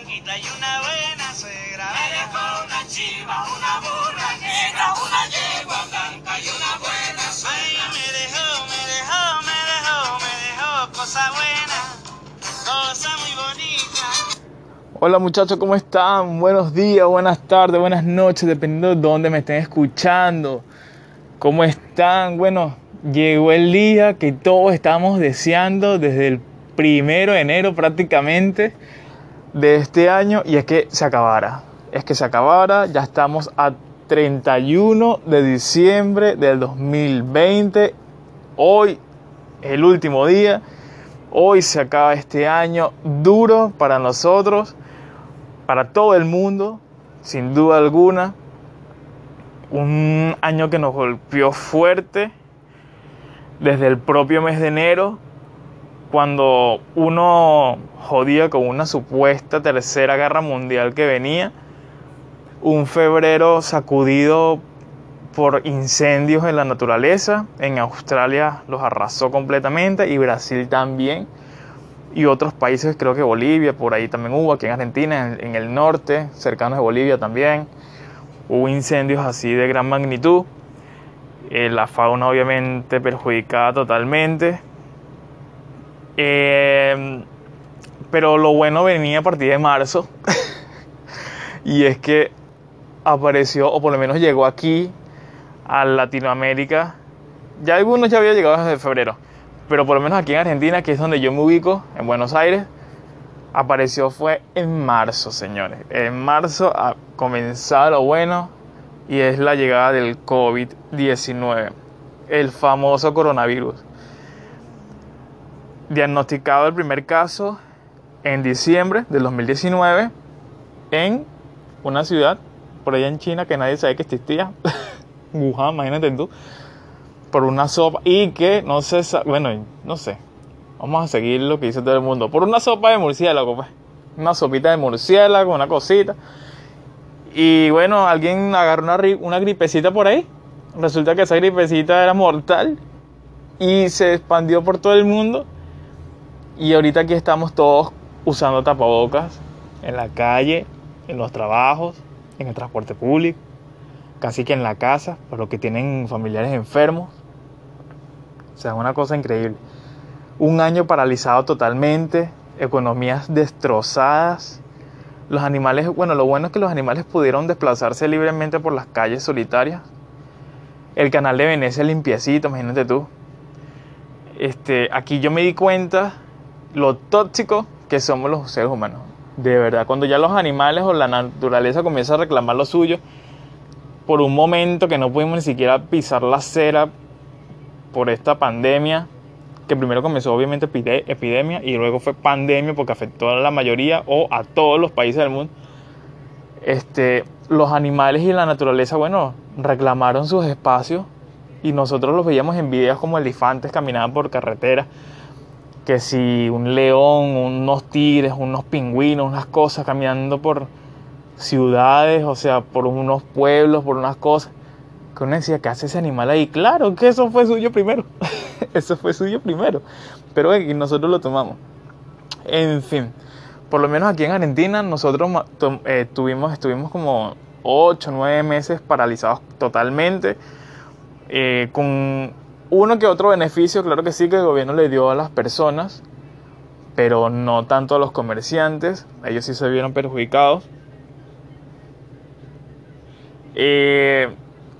blanquita y una buena suegra. Me dejó una chiva, una burra negra, una yegua blanca y una buena suegra. Me dejó, me dejó, me dejó, me dejó cosa buena, cosa muy bonita. Hola muchachos, ¿cómo están? Buenos días, buenas tardes, buenas noches, dependiendo de dónde me estén escuchando. ¿Cómo están? Bueno, llegó el día que todos estamos deseando desde el primero de enero prácticamente de este año y es que se acabara. Es que se acabara, ya estamos a 31 de diciembre del 2020. Hoy, el último día. Hoy se acaba este año duro para nosotros, para todo el mundo, sin duda alguna. Un año que nos golpeó fuerte desde el propio mes de enero, cuando uno jodía con una supuesta tercera guerra mundial que venía. Un febrero sacudido por incendios en la naturaleza. En Australia los arrasó completamente y Brasil también. Y otros países, creo que Bolivia, por ahí también hubo, aquí en Argentina, en, el norte, cercanos de Bolivia también. Hubo incendios así de gran magnitud. Eh, la fauna obviamente perjudicada totalmente. Eh, pero lo bueno venía a partir de marzo. y es que apareció, o por lo menos llegó aquí, a Latinoamérica. Ya algunos ya habían llegado desde febrero, pero por lo menos aquí en Argentina, que es donde yo me ubico, en Buenos Aires, apareció fue en marzo, señores. En marzo a comenzar lo bueno y es la llegada del COVID-19, el famoso coronavirus. Diagnosticado el primer caso en diciembre del 2019 en una ciudad por allá en China que nadie sabe que existía. Wuhan, imagínate tú, por una sopa y que no sé, bueno, no sé, vamos a seguir lo que dice todo el mundo, por una sopa de murciélago, pues, una sopita de murciélago, una cosita, y bueno, alguien agarró una, una gripecita por ahí, resulta que esa gripecita era mortal y se expandió por todo el mundo, y ahorita aquí estamos todos usando tapabocas en la calle, en los trabajos, en el transporte público casi que en la casa, por lo que tienen familiares enfermos. O sea, es una cosa increíble. Un año paralizado totalmente, economías destrozadas. Los animales, bueno, lo bueno es que los animales pudieron desplazarse libremente por las calles solitarias. El canal de Venecia limpiecito, imagínate tú. Este, aquí yo me di cuenta lo tóxico que somos los seres humanos. De verdad, cuando ya los animales o la naturaleza comienza a reclamar lo suyo, por un momento que no pudimos ni siquiera pisar la acera por esta pandemia, que primero comenzó obviamente epidemia y luego fue pandemia porque afectó a la mayoría o a todos los países del mundo. Este, los animales y la naturaleza, bueno, reclamaron sus espacios y nosotros los veíamos en videos como elefantes caminaban por carretera, que si un león, unos tigres, unos pingüinos, unas cosas caminando por, ciudades, o sea, por unos pueblos, por unas cosas. Que uno decía, ¿qué hace ese animal ahí? Claro que eso fue suyo primero. eso fue suyo primero. Pero aquí nosotros lo tomamos. En fin, por lo menos aquí en Argentina nosotros eh, tuvimos, estuvimos como 8, 9 meses paralizados totalmente. Eh, con uno que otro beneficio, claro que sí, que el gobierno le dio a las personas, pero no tanto a los comerciantes. Ellos sí se vieron perjudicados eh,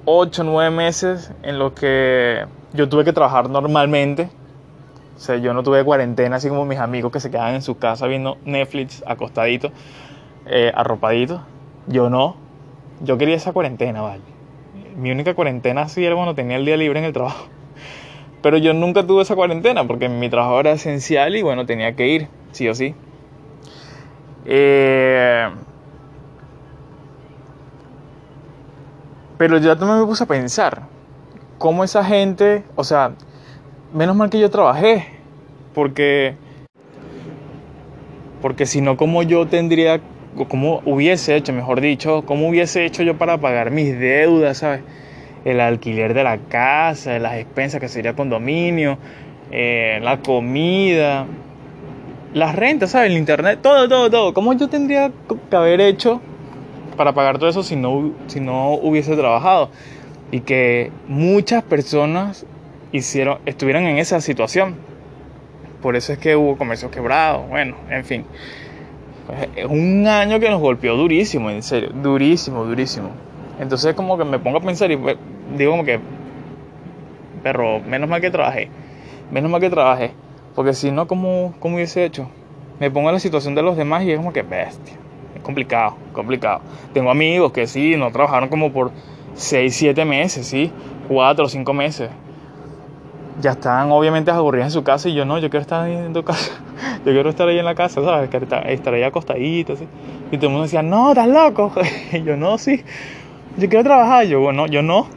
8, 9 meses en los que yo tuve que trabajar normalmente. O sea, yo no tuve cuarentena así como mis amigos que se quedaban en su casa viendo Netflix acostadito, eh, arropadito. Yo no. Yo quería esa cuarentena, vale. Mi única cuarentena sí era cuando tenía el día libre en el trabajo. Pero yo nunca tuve esa cuarentena porque mi trabajo era esencial y bueno, tenía que ir, sí o sí. Eh, Pero yo también me puse a pensar cómo esa gente, o sea, menos mal que yo trabajé, porque Porque si no, ¿cómo yo tendría, cómo hubiese hecho, mejor dicho, cómo hubiese hecho yo para pagar mis deudas, ¿sabes? El alquiler de la casa, las expensas que sería condominio, eh, la comida, las rentas, ¿sabes? El internet, todo, todo, todo. ¿Cómo yo tendría que haber hecho para pagar todo eso si no, si no hubiese trabajado? Y que muchas personas hicieron, estuvieran en esa situación. Por eso es que hubo comercios quebrados, bueno, en fin. Es un año que nos golpeó durísimo, en serio, durísimo, durísimo. Entonces como que me pongo a pensar y digo como que, perro, menos mal que trabajé, menos mal que trabajé, porque si no, ¿cómo, cómo hubiese hecho? Me pongo en la situación de los demás y es como que bestia, es complicado, complicado. Tengo amigos que sí, no trabajaron como por 6, 7 meses, sí, 4 o 5 meses ya están obviamente aburridos en su casa y yo no, yo quiero estar ahí en tu casa, yo quiero estar ahí en la casa, ¿sabes? Estar ahí acostadito, así. Y todo el mundo decía, no, estás loco. Y yo no, sí, yo quiero trabajar. Yo, bueno, yo no.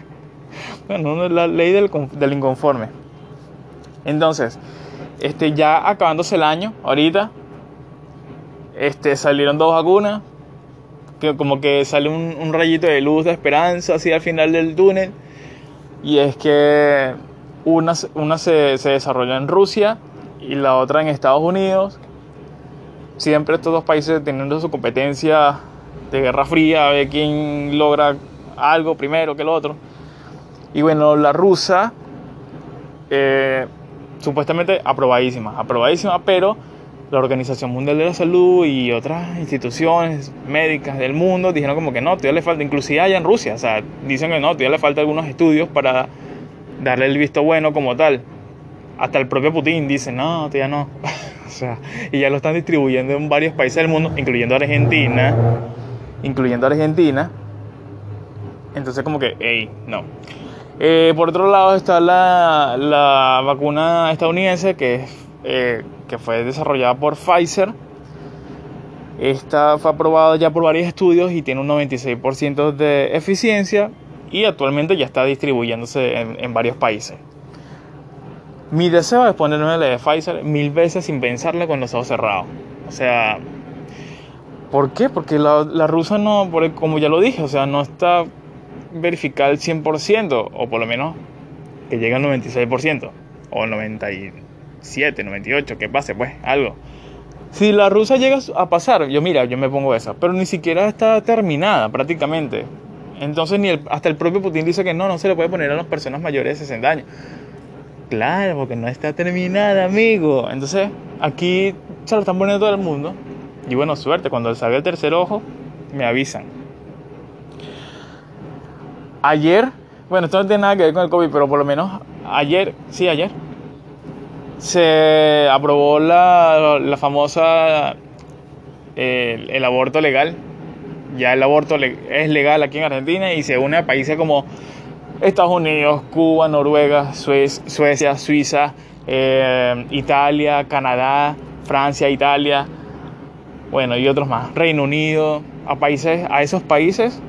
bueno, es la ley del, del inconforme. Entonces, este, ya acabándose el año, ahorita, este, salieron dos vacunas, que como que sale un, un rayito de luz de esperanza así al final del túnel. Y es que una, una se, se desarrolla en Rusia y la otra en Estados Unidos. Siempre estos dos países teniendo su competencia de guerra fría, a ver quién logra algo primero que el otro. Y bueno, la rusa, eh, supuestamente aprobadísima, aprobadísima, pero la Organización Mundial de la Salud y otras instituciones médicas del mundo dijeron como que no, todavía le falta, inclusive allá en Rusia, o sea, dicen que no, todavía le falta algunos estudios para darle el visto bueno como tal. Hasta el propio Putin dice, no, todavía no. o sea, y ya lo están distribuyendo en varios países del mundo, incluyendo Argentina, incluyendo Argentina. Entonces como que, hey, no. Eh, por otro lado está la, la vacuna estadounidense que, eh, que fue desarrollada por Pfizer. Esta fue aprobada ya por varios estudios y tiene un 96% de eficiencia y actualmente ya está distribuyéndose en, en, varios países. Mi deseo es ponerme la de Pfizer mil veces sin pensarla con los ojos cerrados. O sea, ¿por qué? Porque la, la rusa no, como ya lo dije, o sea, no está verificada al 100%, o por lo menos que llegue al 96%, o 97, 98, que pase, pues, algo. Si la rusa llega a pasar, yo mira, yo me pongo esa, pero ni siquiera está terminada prácticamente. Entonces ni el, hasta el propio Putin dice que no, no se le puede poner a las personas mayores de 60 años. Claro, porque no está terminada, amigo. Entonces aquí se lo están poniendo todo el mundo. Y bueno, suerte, cuando salga el tercer ojo, me avisan. Ayer, bueno, esto no tiene nada que ver con el COVID, pero por lo menos ayer, sí, ayer, se aprobó la, la famosa, el, el aborto legal ya el aborto es legal aquí en Argentina y se une a países como Estados Unidos, Cuba, Noruega, Suecia, Suiza, eh, Italia, Canadá, Francia, Italia, bueno, y otros más, Reino Unido, a países, a esos países,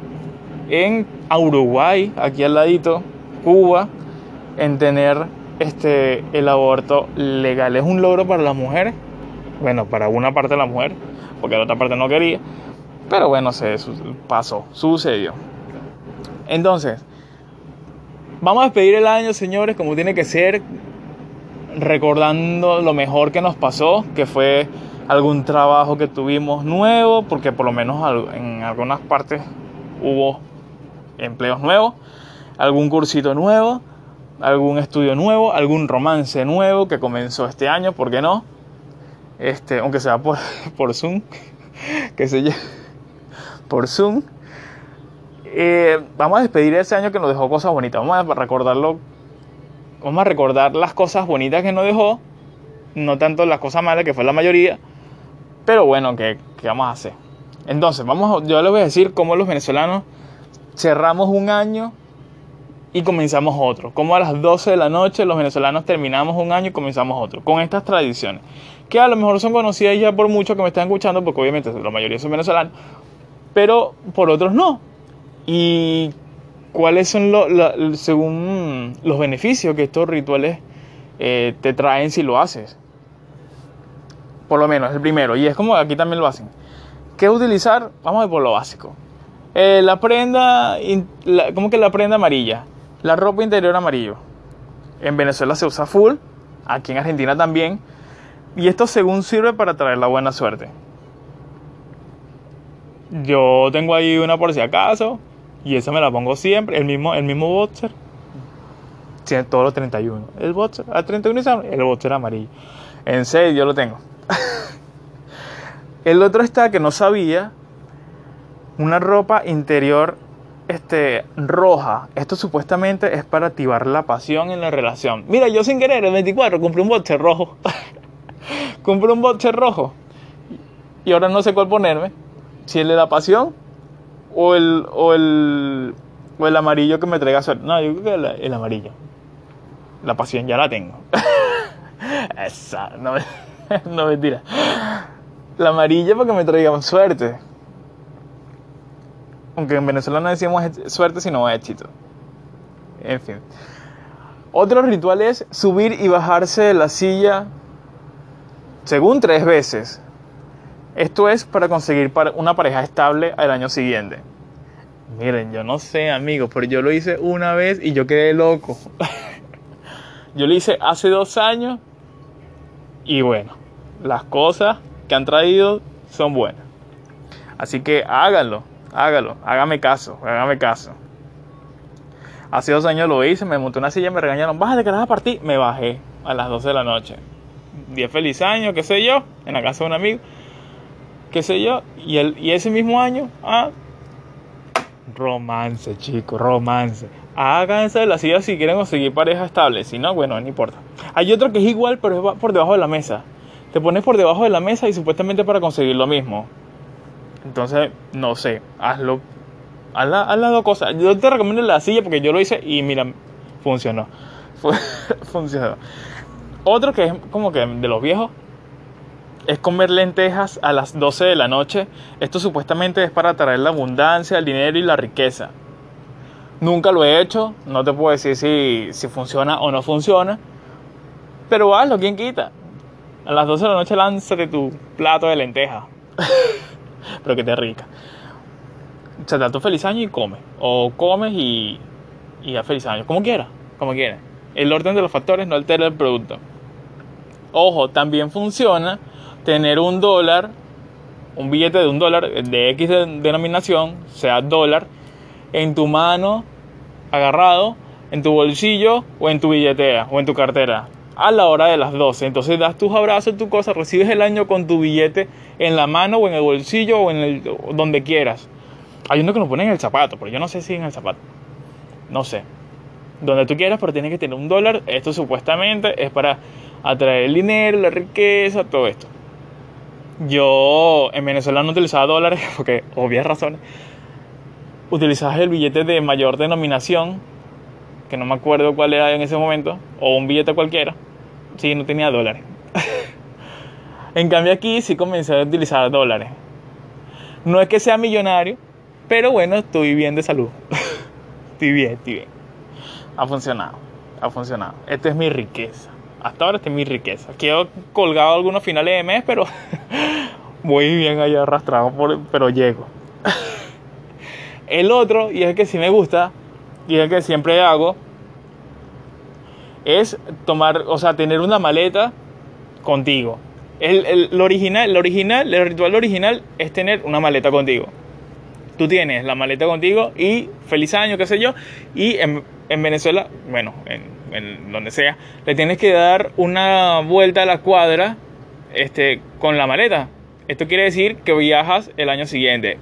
en Uruguay, aquí al ladito, Cuba, en tener este, el aborto legal. Es un logro para las mujeres, bueno, para una parte de la mujer, porque la otra parte no quería, pero bueno, se pasó, sucedió. Entonces, vamos a despedir el año, señores, como tiene que ser, recordando lo mejor que nos pasó, que fue algún trabajo que tuvimos nuevo, porque por lo menos en algunas partes hubo empleos nuevos, algún cursito nuevo, algún estudio nuevo, algún romance nuevo que comenzó este año, ¿por qué no? Este, aunque sea por, por Zoom, que se por Zoom. Eh, vamos a despedir ese año que nos dejó cosas bonitas. Vamos a recordarlo. Vamos a recordar las cosas bonitas que nos dejó. No tanto las cosas malas, que fue la mayoría. Pero bueno, ¿qué, qué vamos a hacer? Entonces, vamos, yo les voy a decir cómo los venezolanos cerramos un año y comenzamos otro. Como a las 12 de la noche los venezolanos terminamos un año y comenzamos otro. Con estas tradiciones. Que a lo mejor son conocidas ya por muchos que me están escuchando, porque obviamente la mayoría son venezolanos pero por otros no. ¿Y cuáles son los, según los beneficios que estos rituales eh, te traen si lo haces? Por lo menos, el primero. Y es como aquí también lo hacen. ¿Qué utilizar? Vamos a ver por lo básico. Eh, la prenda, ¿cómo que la prenda amarilla? La ropa interior amarillo. En Venezuela se usa full, aquí en Argentina también. Y esto según sirve para traer la buena suerte. Yo tengo ahí una por si acaso. Y esa me la pongo siempre. El mismo, el mismo boxer. Tiene todos los 31. El boxer, a 31 y sale, el boxer amarillo. En serio, yo lo tengo. el otro está que no sabía. Una ropa interior este, roja. Esto supuestamente es para activar la pasión en la relación. Mira, yo sin querer, el 24, compré un boxer rojo. compré un boxer rojo. Y ahora no sé cuál ponerme. Si el de la pasión o el, o el, o el amarillo que me traiga suerte. No, yo creo que el, el amarillo. La pasión ya la tengo. Esa, no, no mentira. La amarilla para que me traiga suerte. Aunque en Venezuela no decimos e- suerte, sino éxito. En fin. Otro ritual es subir y bajarse de la silla según tres veces. Esto es para conseguir una pareja estable al año siguiente. Miren, yo no sé, amigos, pero yo lo hice una vez y yo quedé loco. yo lo hice hace dos años y bueno, las cosas que han traído son buenas. Así que háganlo, háganlo, hágame caso, hágame caso. Hace dos años lo hice, me monté una silla, me regañaron, bájate que vas a partir. Me bajé a las 12 de la noche. Día feliz año, qué sé yo, en la casa de un amigo, qué sé yo. Y, el, y ese mismo año, ah, romance, chicos, romance. Háganse de la silla si quieren conseguir pareja estable. Si no, bueno, no importa. Hay otro que es igual, pero es por debajo de la mesa. Te pones por debajo de la mesa y supuestamente para conseguir lo mismo. Entonces, no sé, hazlo. Haz, la- haz las dos cosas. Yo te recomiendo la silla porque yo lo hice y mira, funcionó. Fu- funcionó. Otro que es como que de los viejos es comer lentejas a las 12 de la noche. Esto supuestamente es para traer la abundancia, el dinero y la riqueza. Nunca lo he hecho, no te puedo decir si, si funciona o no funciona. Pero hazlo, ¿quién quita? A las 12 de la noche lánzate tu plato de lentejas. Pero que te rica. Se da tu feliz año y come. O comes y, y da feliz año. Como quieras, como quieras. El orden de los factores no altera el producto. Ojo, también funciona tener un dólar, un billete de un dólar de X de- denominación, sea dólar, en tu mano, agarrado, en tu bolsillo o en tu billetera o en tu cartera a la hora de las 12. Entonces das tus abrazos, tu cosa, recibes el año con tu billete en la mano o en el bolsillo o en el donde quieras. Hay uno que lo pone en el zapato, pero yo no sé si en el zapato. No sé. Donde tú quieras, pero tienes que tener un dólar. Esto supuestamente es para atraer el dinero, la riqueza, todo esto. Yo en Venezuela no utilizaba dólares porque obvias razones. Utilizaba el billete de mayor denominación, que no me acuerdo cuál era en ese momento, o un billete cualquiera. Sí, no tenía dólares. en cambio aquí sí comencé a utilizar dólares. No es que sea millonario, pero bueno, estoy bien de salud. estoy bien, estoy bien. Ha funcionado, ha funcionado. Esta es mi riqueza. Hasta ahora esta es mi riqueza. Quedo colgado algunos finales de mes, pero voy bien allá arrastrado, por- pero llego. El otro, y es que sí me gusta, y el que siempre hago, es tomar, o sea, tener una maleta contigo. El, el- original, el original, el ritual original es tener una maleta contigo. Tú tienes la maleta contigo y feliz año, qué sé yo, y en, en Venezuela, bueno, en, en donde sea, le tienes que dar una vuelta a la cuadra este, con la maleta. Esto quiere decir que viajas el año siguiente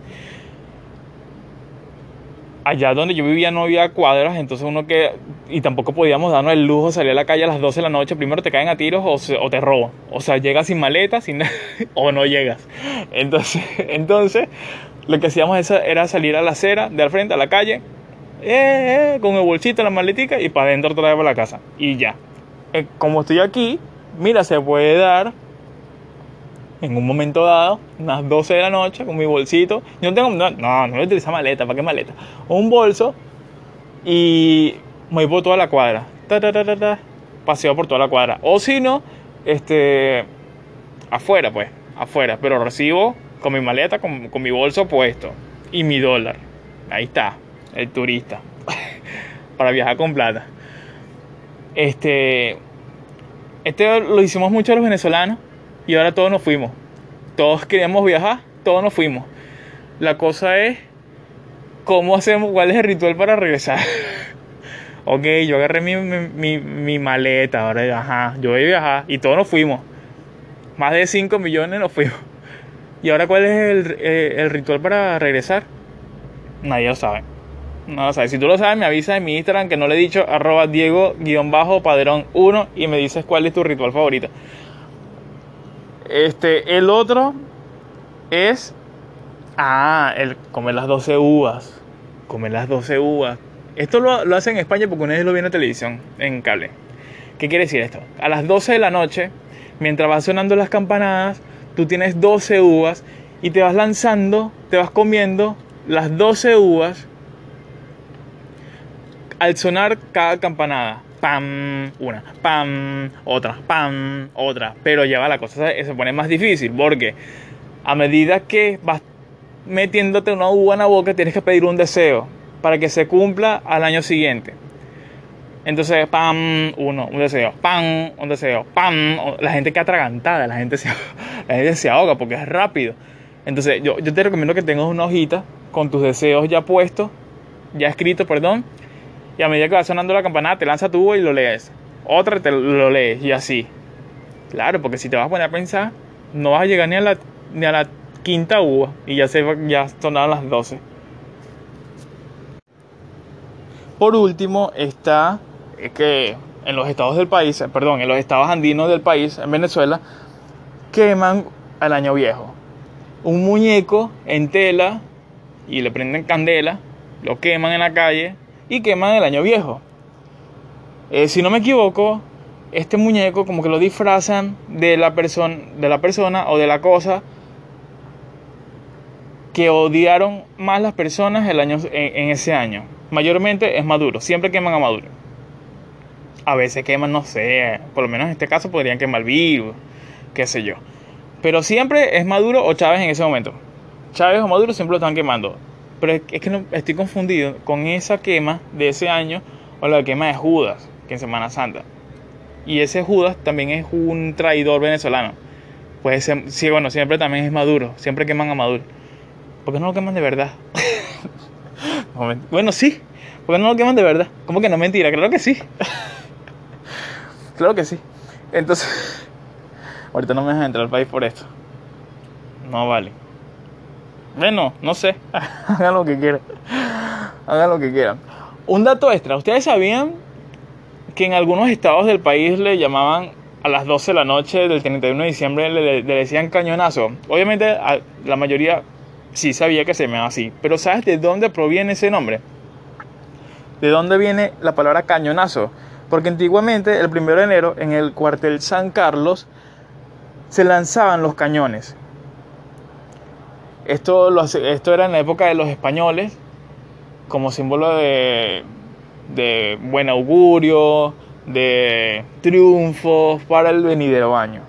allá donde yo vivía no había cuadras, entonces uno que... Y tampoco podíamos darnos el lujo de salir a la calle a las 12 de la noche, primero te caen a tiros o, se- te roban. O sea, llegas sin maleta sin, o no llegas. Entonces, entonces, lo que hacíamos era salir a la acera, de al frente, a la calle, eh, eh, con el bolsito, la maletica y para adentro otra vez para la casa. Y ya. Eh, como estoy aquí, mira, se puede dar en un momento dado, unas 12 de la noche, con mi bolsito. Yo no tengo, no, no, no voy a utilizar maleta, ¿para qué maleta? Un bolso y me voy por toda la cuadra. Ta, ta, ta, ta, paseo por toda la cuadra. O si no, este, afuera, pues, afuera. Pero recibo con mi maleta, con, con mi bolso puesto y mi dólar. Ahí está, el turista. Para viajar con plata. Este, este lo hicimos mucho los venezolanos y ahora todos nos fuimos. Todos queríamos viajar, todos nos fuimos. La cosa es cómo hacemos, cuál es el ritual para regresar. ok, yo agarré mi, mi, maleta, ahora ajá, yo voy a viajar y todos nos fuimos. Más de 5 millones nos fuimos. ¿Y ahora cuál es el, eh, el ritual para regresar? Nadie lo sabe. No lo. Si tú lo sabes, me avisa en mi Instagram que no le he dicho arroba Diego-Padrón 1 y me dices cuál es tu ritual favorito. Este, el otro es. Ah, el comer las 12 uvas. Comer las 12 uvas. Esto lo, lo hacen en España porque una vez lo vi en televisión, en cable. ¿Qué quiere decir esto? A las 12 de la noche, mientras vas sonando las campanadas, tú tienes 12 uvas y te vas lanzando, te vas comiendo las 12 uvas al sonar cada campanada. Pam, una, pam, otra, pam, otra. Pero ya va la cosa se pone más difícil porque a medida que vas metiéndote una uva en la boca tienes que pedir un deseo para que se cumpla al año siguiente. Entonces, pam, uno, un deseo, pam, un deseo, pam. La gente queda atragantada, la gente se, la gente se ahoga porque es rápido. Entonces, yo, yo te recomiendo que tengas una hojita con tus deseos ya puestos, ya escritos, perdón. Y a medida que va sonando la campanada, te lanza tu y lo lees. Otra te lo lees y así. Claro, porque si te vas a poner a pensar, no vas a llegar ni a la, ni a la quinta uva y ya, se, ya sonaron las 12. Por último está que en los estados del país, perdón, en los estados andinos del país, en Venezuela, queman al año viejo. Un muñeco en tela y le prenden candela, lo queman en la calle y queman el año viejo. Eh, si no me equivoco, este muñeco como que lo disfrazan de la, persona de la persona o de la cosa que odiaron más las personas el año, en, ese año. Mayormente es Maduro, siempre queman a Maduro. A veces queman, no sé, por lo menos en este caso podrían quemar virus, qué sé yo. Pero siempre es Maduro o Chávez en ese momento. Chávez o Maduro siempre lo están quemando. Pero es que no, estoy confundido con esa quema de ese año o la quema de Judas, que en Semana Santa. Y ese Judas también es un traidor venezolano. Pues sí, bueno, siempre también es Maduro. Siempre queman a Maduro. ¿Por qué no lo queman de verdad? bueno, sí. ¿Por qué no lo queman de verdad? ¿Cómo que no mentira? Claro que sí. claro que sí. Entonces, ahorita no me dejan entrar al país por esto. No vale. Bueno, no sé. Hagan lo que quieran. Hagan lo que quieran. Un dato extra. ¿Ustedes sabían que en algunos estados del país le llamaban a las 12 de la noche del 31 de diciembre, le, decían cañonazo? Obviamente la mayoría sí sabía que se llamaba así. Pero ¿sabes de dónde proviene ese nombre? ¿De dónde viene la palabra cañonazo? Porque antiguamente, el 1 de enero, en el cuartel San Carlos, se lanzaban los cañones. Esto, esto era en la época de los españoles, como símbolo de, de buen augurio, de triunfos para el venidero año.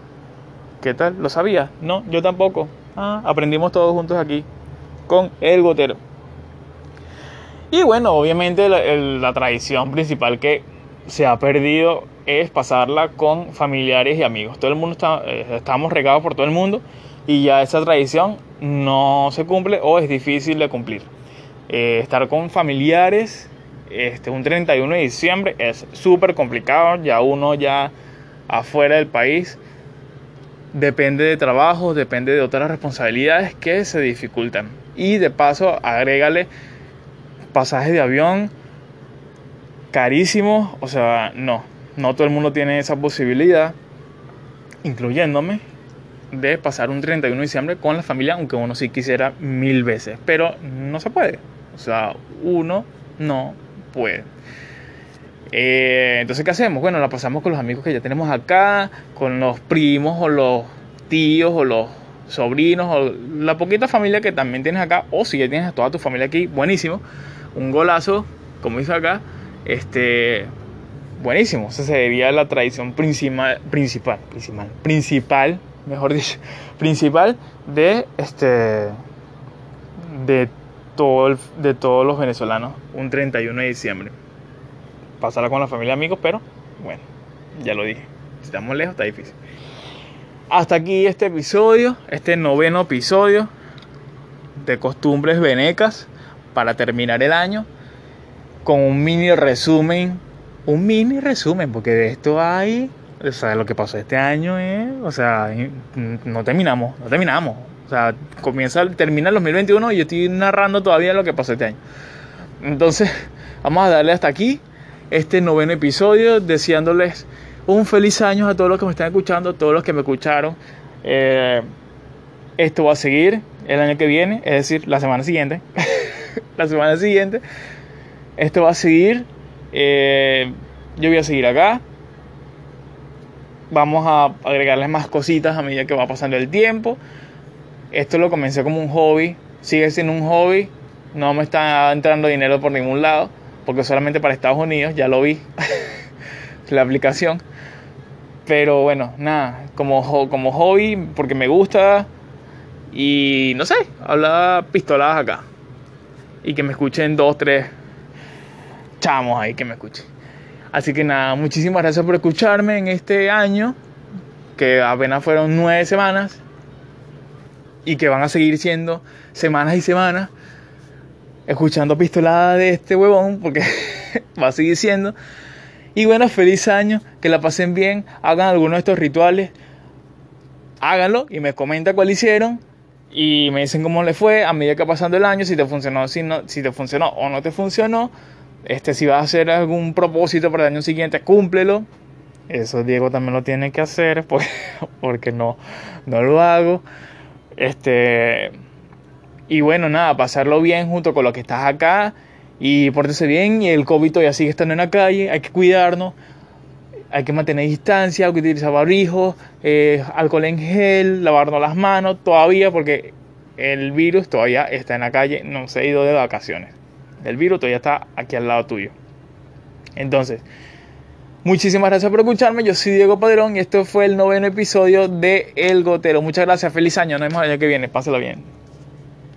¿Qué tal? ¿Lo sabía? No, yo tampoco. Ah, aprendimos todos juntos aquí con el gotero. Y bueno, obviamente la, la, tradición principal que se ha perdido es pasarla con familiares y amigos. Todo el mundo está, eh, estamos regados por todo el mundo y ya esa tradición no se cumple o es difícil de cumplir. Eh, estar con familiares este, un 31 de diciembre es súper complicado, ya uno ya afuera del país depende de trabajo, depende de otras responsabilidades que se dificultan. Y de paso, agrégale pasajes de avión carísimos, o sea, no, no todo el mundo tiene esa posibilidad, incluyéndome, de pasar un 31 de diciembre con la familia, aunque uno sí quisiera mil veces, pero no se puede. O sea, uno no puede. Eh, entonces, ¿qué hacemos? Bueno, la pasamos con los amigos que ya tenemos acá, con los primos o los tíos o los sobrinos o la poquita familia que también tienes acá, o si ya tienes a toda tu familia aquí, buenísimo. Un golazo, como dice acá, este, buenísimo. Esa sería la tradición principal, principal, principal, principal mejor dicho, principal de este de todo de todos los venezolanos un 31 de diciembre. Pasará con la familia y amigos, pero bueno, ya lo dije. Si estamos lejos está difícil. Hasta aquí este episodio, este noveno episodio de costumbres venecas para terminar el año con un mini resumen, un mini resumen, porque de esto hay, lo que pasó este año es, o sea, no terminamos, no terminamos. O sea, comienza, termina el 2021 y yo estoy narrando todavía lo que pasó este año. Entonces, vamos a darle hasta aquí este noveno episodio, deseándoles un feliz año a todos los que me están escuchando, a todos los que me escucharon. Eh, esto va a seguir el año que viene, es decir, la semana siguiente. la semana siguiente. Esto va a seguir. eh, yo voy a seguir acá. Vamos a agregarles más cositas a medida que va pasando el tiempo. Esto lo comencé como un hobby. Sigue siendo un hobby. No me está entrando dinero por ningún lado. Porque solamente para Estados Unidos. Ya lo vi. la aplicación. Pero bueno, nada. Como, como hobby. Porque me gusta. Y no sé. Hablar pistoladas acá. Y que me escuchen dos, tres chamos ahí que me escuchen. Así que nada, muchísimas gracias por escucharme en este año, que apenas fueron nueve semanas, y que van a seguir siendo semanas y semanas, escuchando pistolada de este huevón, porque va a seguir siendo. Y bueno, feliz año, que la pasen bien, hagan alguno de estos rituales, háganlo y me comentan cuál hicieron. Y me dicen cómo le fue a medida que pasando el año, si te funcionó, si, no, si te funcionó o no te funcionó. Este, si vas a hacer algún propósito para el año siguiente, cúmplelo. Eso Diego también lo tiene que hacer porque, porque no, no lo hago. Este, y bueno, nada, pasarlo bien junto con los que estás acá y pórtese bien. Y el COVID todavía sigue estando en la calle, hay que cuidarnos, hay que mantener distancia, hay que utilizar barrijos, eh, alcohol en gel, lavarnos las manos todavía porque el virus todavía está en la calle, no se ha ido de vacaciones. El virus todavía está aquí al lado tuyo. Entonces, muchísimas gracias por escucharme. Yo soy Diego Padrón y esto fue el noveno episodio de El Gotero. Muchas gracias, feliz año. Nos vemos el año que viene. Pásalo bien.